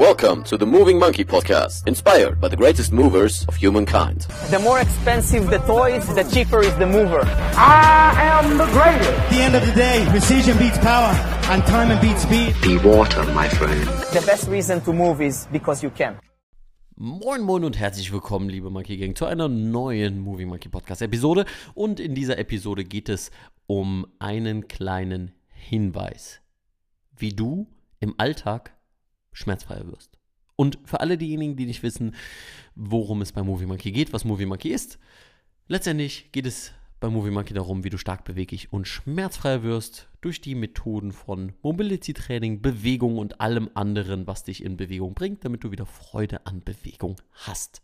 Welcome to the Moving Monkey Podcast, inspired by the greatest movers of humankind. The more expensive the toys, the cheaper is the mover. I am the greatest. At the end of the day, precision beats power, and time beats speed. Be water, my friend. The best reason to move is because you can. Moin Moin und herzlich willkommen, liebe Monkey Gang, zu einer neuen Movie Monkey Podcast Episode. Und in dieser Episode geht es um einen kleinen Hinweis, wie du im Alltag schmerzfreier wirst. Und für alle diejenigen, die nicht wissen, worum es bei Movie Monkey geht, was Movie Monkey ist, letztendlich geht es bei Movie Monkey darum, wie du stark beweglich und schmerzfreier wirst durch die Methoden von Mobility Training, Bewegung und allem anderen, was dich in Bewegung bringt, damit du wieder Freude an Bewegung hast.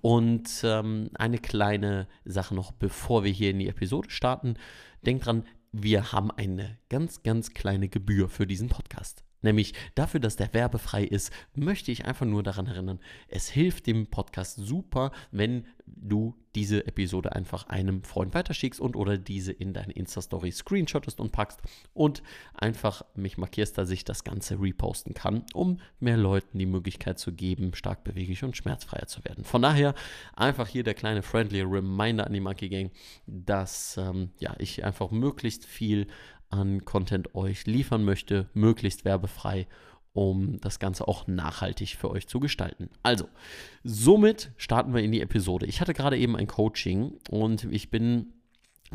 Und ähm, eine kleine Sache noch, bevor wir hier in die Episode starten. Denk dran, wir haben eine ganz, ganz kleine Gebühr für diesen Podcast. Nämlich dafür, dass der werbefrei ist, möchte ich einfach nur daran erinnern, es hilft dem Podcast super, wenn du diese Episode einfach einem Freund weiterschickst und oder diese in deine Insta-Story screenshottest und packst und einfach mich markierst, dass ich das Ganze reposten kann, um mehr Leuten die Möglichkeit zu geben, stark beweglich und schmerzfreier zu werden. Von daher einfach hier der kleine friendly Reminder an die Monkey Gang, dass ähm, ja, ich einfach möglichst viel an Content euch liefern möchte, möglichst werbefrei, um das Ganze auch nachhaltig für euch zu gestalten. Also, somit starten wir in die Episode. Ich hatte gerade eben ein Coaching und ich bin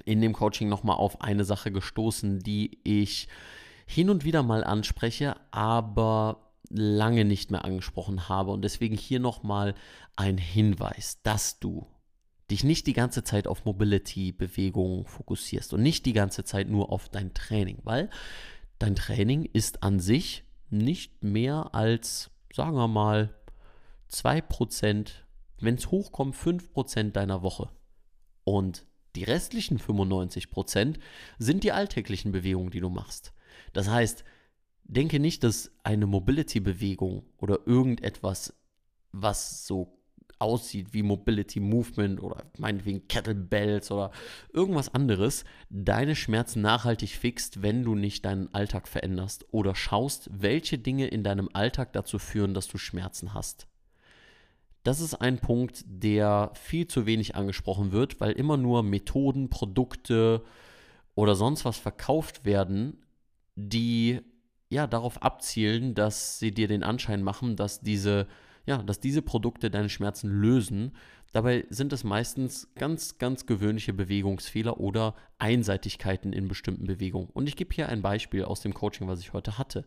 in dem Coaching nochmal auf eine Sache gestoßen, die ich hin und wieder mal anspreche, aber lange nicht mehr angesprochen habe. Und deswegen hier nochmal ein Hinweis, dass du dich nicht die ganze Zeit auf Mobility-Bewegungen fokussierst und nicht die ganze Zeit nur auf dein Training, weil dein Training ist an sich nicht mehr als, sagen wir mal, 2%, wenn es hochkommt, 5% deiner Woche. Und die restlichen 95% sind die alltäglichen Bewegungen, die du machst. Das heißt, denke nicht, dass eine Mobility-Bewegung oder irgendetwas, was so aussieht wie Mobility Movement oder meinetwegen Kettlebells oder irgendwas anderes, deine Schmerzen nachhaltig fixt, wenn du nicht deinen Alltag veränderst oder schaust, welche Dinge in deinem Alltag dazu führen, dass du Schmerzen hast. Das ist ein Punkt, der viel zu wenig angesprochen wird, weil immer nur Methoden, Produkte oder sonst was verkauft werden, die ja darauf abzielen, dass sie dir den Anschein machen, dass diese ja, dass diese Produkte deine Schmerzen lösen. Dabei sind es meistens ganz, ganz gewöhnliche Bewegungsfehler oder Einseitigkeiten in bestimmten Bewegungen. Und ich gebe hier ein Beispiel aus dem Coaching, was ich heute hatte.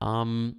Ähm,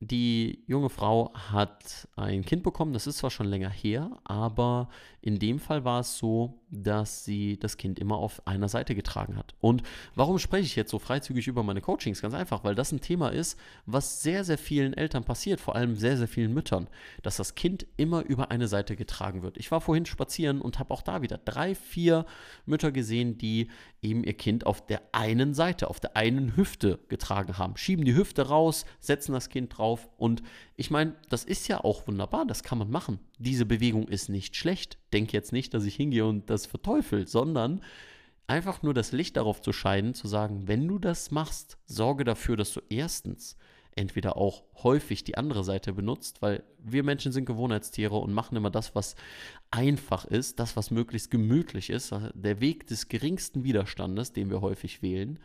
die junge Frau hat ein Kind bekommen, das ist zwar schon länger her, aber in dem Fall war es so, dass sie das Kind immer auf einer Seite getragen hat. Und warum spreche ich jetzt so freizügig über meine Coachings? Ganz einfach, weil das ein Thema ist, was sehr, sehr vielen Eltern passiert, vor allem sehr, sehr vielen Müttern, dass das Kind immer über eine Seite getragen wird. Ich war vorhin spazieren und habe auch da wieder drei, vier Mütter gesehen, die eben ihr Kind auf der einen Seite, auf der einen Hüfte getragen haben. Schieben die Hüfte raus, setzen das Kind drauf und ich meine, das ist ja auch wunderbar, das kann man machen. Diese Bewegung ist nicht schlecht. Denk jetzt nicht, dass ich hingehe und das verteufel, sondern einfach nur das Licht darauf zu scheinen, zu sagen, wenn du das machst, sorge dafür, dass du erstens entweder auch häufig die andere Seite benutzt, weil wir Menschen sind Gewohnheitstiere und machen immer das, was einfach ist, das, was möglichst gemütlich ist, der Weg des geringsten Widerstandes, den wir häufig wählen.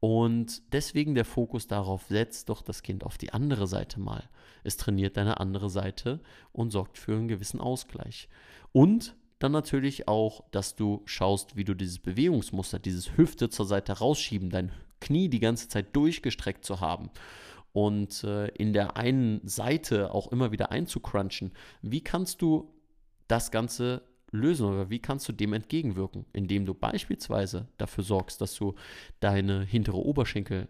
Und deswegen der Fokus darauf, setzt doch das Kind auf die andere Seite mal. Es trainiert deine andere Seite und sorgt für einen gewissen Ausgleich. Und dann natürlich auch, dass du schaust, wie du dieses Bewegungsmuster, dieses Hüfte zur Seite rausschieben, dein Knie die ganze Zeit durchgestreckt zu haben und äh, in der einen Seite auch immer wieder einzucrunchen. Wie kannst du das Ganze lösen oder wie kannst du dem entgegenwirken, indem du beispielsweise dafür sorgst, dass du deine hintere Oberschenkel,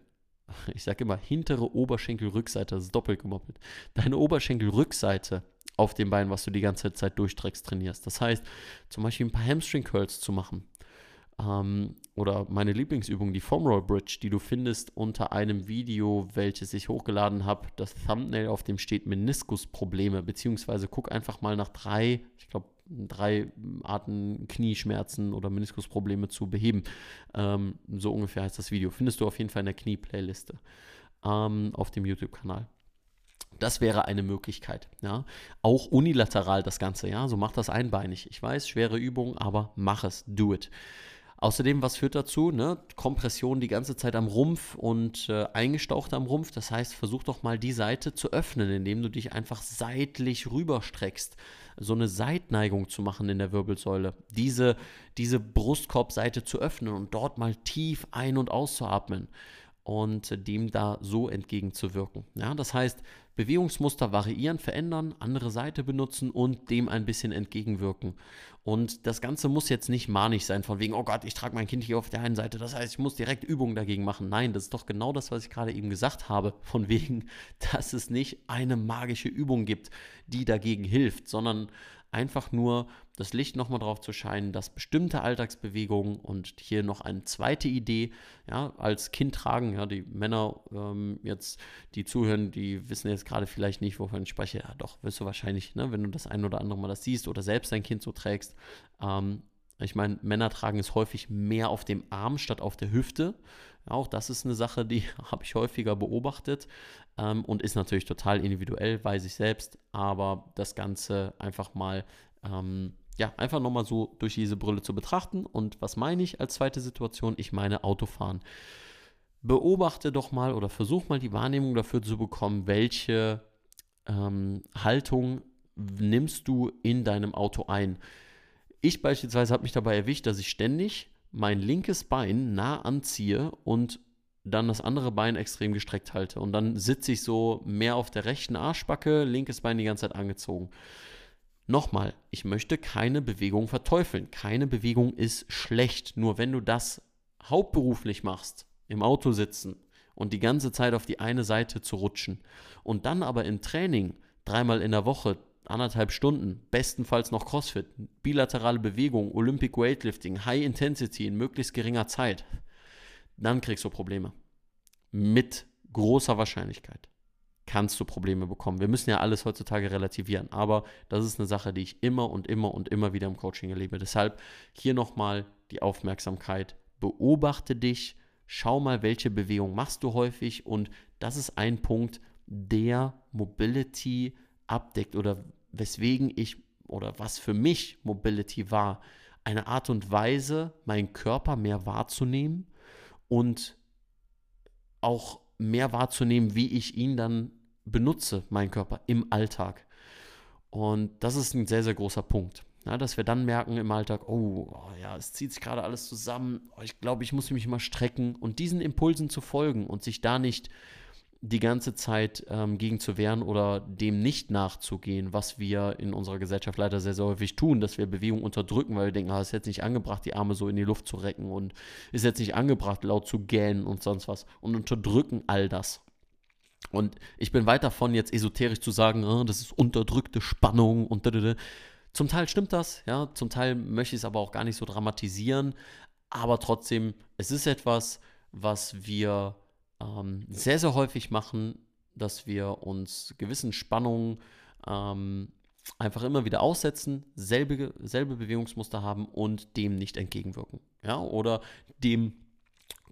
ich sage immer hintere Oberschenkelrückseite, das ist doppelt gemoppelt, deine Oberschenkelrückseite auf dem Bein, was du die ganze Zeit durchstreckst, trainierst. Das heißt, zum Beispiel ein paar Hamstring Curls zu machen, ähm, oder meine Lieblingsübung, die Foam Roll Bridge, die du findest unter einem Video, welches ich hochgeladen habe. Das Thumbnail, auf dem steht Meniskusprobleme, beziehungsweise guck einfach mal nach drei, ich glaube, drei Arten Knieschmerzen oder Meniskusprobleme zu beheben. Ähm, so ungefähr heißt das Video. Findest du auf jeden Fall in der Knie-Playliste ähm, auf dem YouTube-Kanal. Das wäre eine Möglichkeit. Ja. Auch unilateral das Ganze. Ja. So mach das einbeinig. Ich weiß, schwere Übung, aber mach es. Do it. Außerdem, was führt dazu? Ne? Kompression die ganze Zeit am Rumpf und äh, eingestaucht am Rumpf. Das heißt, versuch doch mal die Seite zu öffnen, indem du dich einfach seitlich rüberstreckst. So eine Seitneigung zu machen in der Wirbelsäule. Diese, diese Brustkorbseite zu öffnen und dort mal tief ein- und auszuatmen und dem da so entgegenzuwirken. Ja, das heißt, Bewegungsmuster variieren, verändern, andere Seite benutzen und dem ein bisschen entgegenwirken. Und das Ganze muss jetzt nicht manisch sein, von wegen, oh Gott, ich trage mein Kind hier auf der einen Seite, das heißt, ich muss direkt Übungen dagegen machen. Nein, das ist doch genau das, was ich gerade eben gesagt habe, von wegen, dass es nicht eine magische Übung gibt, die dagegen hilft, sondern einfach nur das Licht nochmal drauf zu scheinen, dass bestimmte Alltagsbewegungen und hier noch eine zweite Idee, ja, als Kind tragen, ja, die Männer ähm, jetzt, die zuhören, die wissen jetzt gerade vielleicht nicht, wovon ich spreche, ja doch, wirst du wahrscheinlich, ne, wenn du das ein oder andere Mal das siehst oder selbst dein Kind so trägst, ähm, ich meine, Männer tragen es häufig mehr auf dem Arm statt auf der Hüfte. Auch das ist eine Sache, die habe ich häufiger beobachtet ähm, und ist natürlich total individuell, weiß ich selbst. Aber das Ganze einfach mal, ähm, ja, einfach nochmal so durch diese Brille zu betrachten. Und was meine ich als zweite Situation? Ich meine Autofahren. Beobachte doch mal oder versuch mal die Wahrnehmung dafür zu bekommen, welche ähm, Haltung nimmst du in deinem Auto ein. Ich beispielsweise habe mich dabei erwischt, dass ich ständig mein linkes Bein nah anziehe und dann das andere Bein extrem gestreckt halte. Und dann sitze ich so mehr auf der rechten Arschbacke, linkes Bein die ganze Zeit angezogen. Nochmal, ich möchte keine Bewegung verteufeln. Keine Bewegung ist schlecht. Nur wenn du das hauptberuflich machst, im Auto sitzen und die ganze Zeit auf die eine Seite zu rutschen und dann aber im Training dreimal in der Woche anderthalb Stunden, bestenfalls noch CrossFit, bilaterale Bewegung, Olympic Weightlifting, High Intensity in möglichst geringer Zeit, dann kriegst du Probleme. Mit großer Wahrscheinlichkeit kannst du Probleme bekommen. Wir müssen ja alles heutzutage relativieren, aber das ist eine Sache, die ich immer und immer und immer wieder im Coaching erlebe. Deshalb hier nochmal die Aufmerksamkeit. Beobachte dich, schau mal, welche Bewegung machst du häufig und das ist ein Punkt, der Mobility abdeckt oder weswegen ich oder was für mich Mobility war, eine Art und Weise, meinen Körper mehr wahrzunehmen und auch mehr wahrzunehmen, wie ich ihn dann benutze, meinen Körper im Alltag. Und das ist ein sehr, sehr großer Punkt. Ja, dass wir dann merken im Alltag, oh, oh ja, es zieht sich gerade alles zusammen, oh, ich glaube, ich muss mich mal strecken und diesen Impulsen zu folgen und sich da nicht die ganze Zeit ähm, gegen zu wehren oder dem nicht nachzugehen, was wir in unserer Gesellschaft leider sehr, sehr häufig tun, dass wir Bewegung unterdrücken, weil wir denken, ah, es ist jetzt nicht angebracht, die Arme so in die Luft zu recken und ist jetzt nicht angebracht, laut zu gähnen und sonst was und unterdrücken all das. Und ich bin weit davon, jetzt esoterisch zu sagen, oh, das ist unterdrückte Spannung und da, Zum Teil stimmt das, ja, zum Teil möchte ich es aber auch gar nicht so dramatisieren, aber trotzdem, es ist etwas, was wir ähm, sehr, sehr häufig machen, dass wir uns gewissen Spannungen ähm, einfach immer wieder aussetzen, selbe, selbe Bewegungsmuster haben und dem nicht entgegenwirken. Ja? Oder dem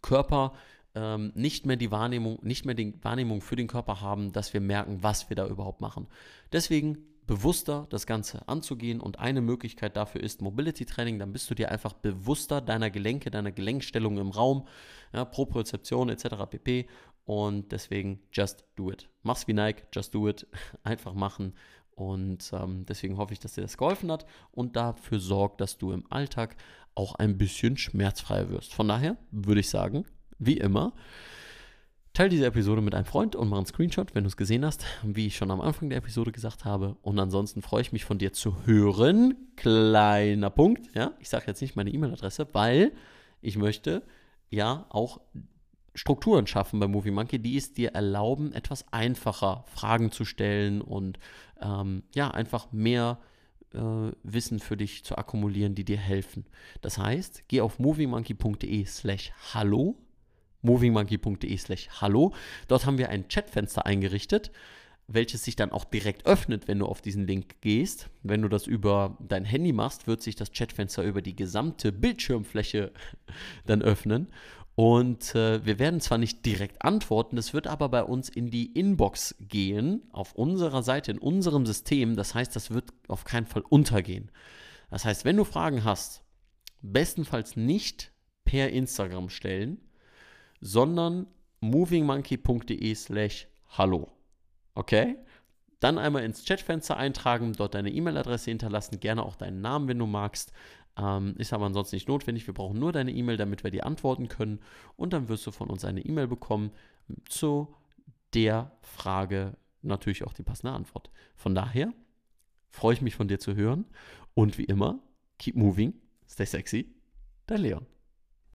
Körper ähm, nicht mehr die Wahrnehmung, nicht mehr die Wahrnehmung für den Körper haben, dass wir merken, was wir da überhaupt machen. Deswegen bewusster das Ganze anzugehen und eine Möglichkeit dafür ist Mobility Training, dann bist du dir einfach bewusster deiner Gelenke, deiner Gelenkstellung im Raum, ja, Propriozeption etc. pp. Und deswegen just do it. Mach's wie Nike, just do it. Einfach machen. Und ähm, deswegen hoffe ich, dass dir das geholfen hat und dafür sorgt, dass du im Alltag auch ein bisschen schmerzfreier wirst. Von daher würde ich sagen, wie immer, Teil diese Episode mit einem Freund und mach einen Screenshot, wenn du es gesehen hast, wie ich schon am Anfang der Episode gesagt habe. Und ansonsten freue ich mich von dir zu hören. Kleiner Punkt, ja. Ich sage jetzt nicht meine E-Mail-Adresse, weil ich möchte ja auch Strukturen schaffen bei Movie Monkey, die es dir erlauben, etwas einfacher Fragen zu stellen und ähm, ja, einfach mehr äh, Wissen für dich zu akkumulieren, die dir helfen. Das heißt, geh auf moviemonkey.de slash hallo movingmonkey.de slash hallo. Dort haben wir ein Chatfenster eingerichtet, welches sich dann auch direkt öffnet, wenn du auf diesen Link gehst. Wenn du das über dein Handy machst, wird sich das Chatfenster über die gesamte Bildschirmfläche dann öffnen. Und äh, wir werden zwar nicht direkt antworten, das wird aber bei uns in die Inbox gehen, auf unserer Seite, in unserem System. Das heißt, das wird auf keinen Fall untergehen. Das heißt, wenn du Fragen hast, bestenfalls nicht per Instagram stellen, sondern movingmonkey.de slash hallo. Okay? Dann einmal ins Chatfenster eintragen, dort deine E-Mail-Adresse hinterlassen, gerne auch deinen Namen, wenn du magst. Ähm, ist aber ansonsten nicht notwendig. Wir brauchen nur deine E-Mail, damit wir dir antworten können. Und dann wirst du von uns eine E-Mail bekommen zu der Frage, natürlich auch die passende Antwort. Von daher freue ich mich von dir zu hören. Und wie immer, keep moving, stay sexy, dein Leon.